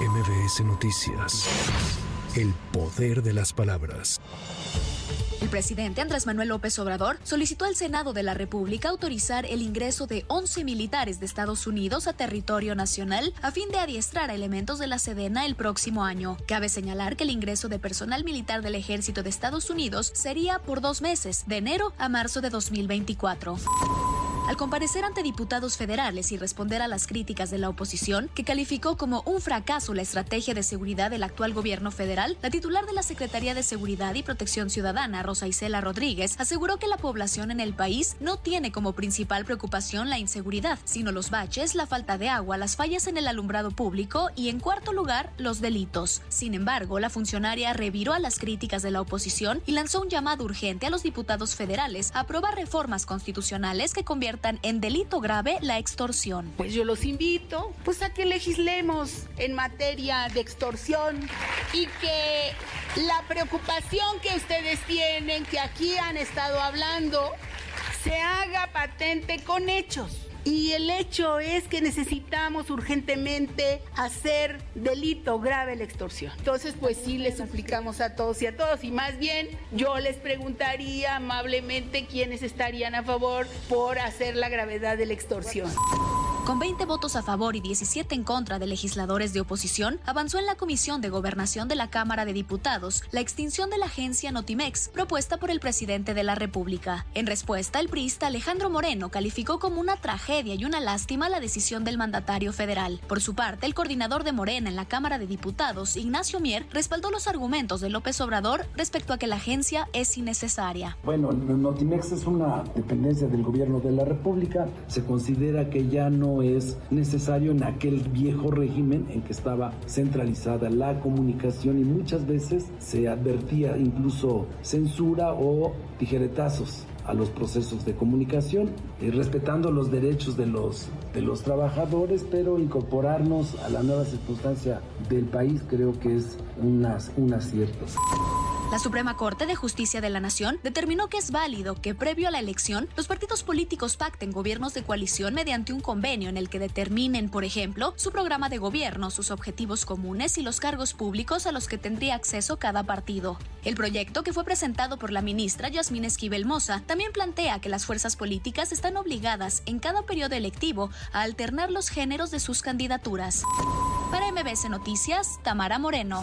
MBS Noticias. El poder de las palabras. El presidente Andrés Manuel López Obrador solicitó al Senado de la República autorizar el ingreso de 11 militares de Estados Unidos a territorio nacional a fin de adiestrar a elementos de la Sedena el próximo año. Cabe señalar que el ingreso de personal militar del ejército de Estados Unidos sería por dos meses, de enero a marzo de 2024. Al comparecer ante diputados federales y responder a las críticas de la oposición, que calificó como un fracaso la estrategia de seguridad del actual gobierno federal, la titular de la Secretaría de Seguridad y Protección Ciudadana, Rosa Isela Rodríguez, aseguró que la población en el país no tiene como principal preocupación la inseguridad, sino los baches, la falta de agua, las fallas en el alumbrado público y, en cuarto lugar, los delitos. Sin embargo, la funcionaria reviró a las críticas de la oposición y lanzó un llamado urgente a los diputados federales a aprobar reformas constitucionales que conviertan en delito grave la extorsión. Pues yo los invito pues a que legislemos en materia de extorsión y que la preocupación que ustedes tienen, que aquí han estado hablando, se haga patente con hechos y el hecho es que necesitamos urgentemente hacer delito grave la extorsión. Entonces, pues sí, les suplicamos a todos y a todos. Y más bien, yo les preguntaría amablemente quiénes estarían a favor por hacer la gravedad de la extorsión. Con 20 votos a favor y 17 en contra de legisladores de oposición, avanzó en la Comisión de Gobernación de la Cámara de Diputados la extinción de la agencia Notimex, propuesta por el presidente de la República. En respuesta, el priista Alejandro Moreno calificó como una tragedia y una lástima la decisión del mandatario federal. Por su parte, el coordinador de Morena en la Cámara de Diputados, Ignacio Mier, respaldó los argumentos de López Obrador respecto a que la agencia es innecesaria. Bueno, Notimex es una dependencia del gobierno de la República. Se considera que ya no es necesario en aquel viejo régimen en que estaba centralizada la comunicación y muchas veces se advertía incluso censura o tijeretazos a los procesos de comunicación, eh, respetando los derechos de los, de los trabajadores, pero incorporarnos a la nueva circunstancia del país creo que es un acierto. La Suprema Corte de Justicia de la Nación determinó que es válido que previo a la elección los partidos políticos pacten gobiernos de coalición mediante un convenio en el que determinen, por ejemplo, su programa de gobierno, sus objetivos comunes y los cargos públicos a los que tendría acceso cada partido. El proyecto, que fue presentado por la ministra Yasmín Esquivel Moza, también plantea que las fuerzas políticas están obligadas en cada periodo electivo a alternar los géneros de sus candidaturas. Para MBS Noticias, Tamara Moreno.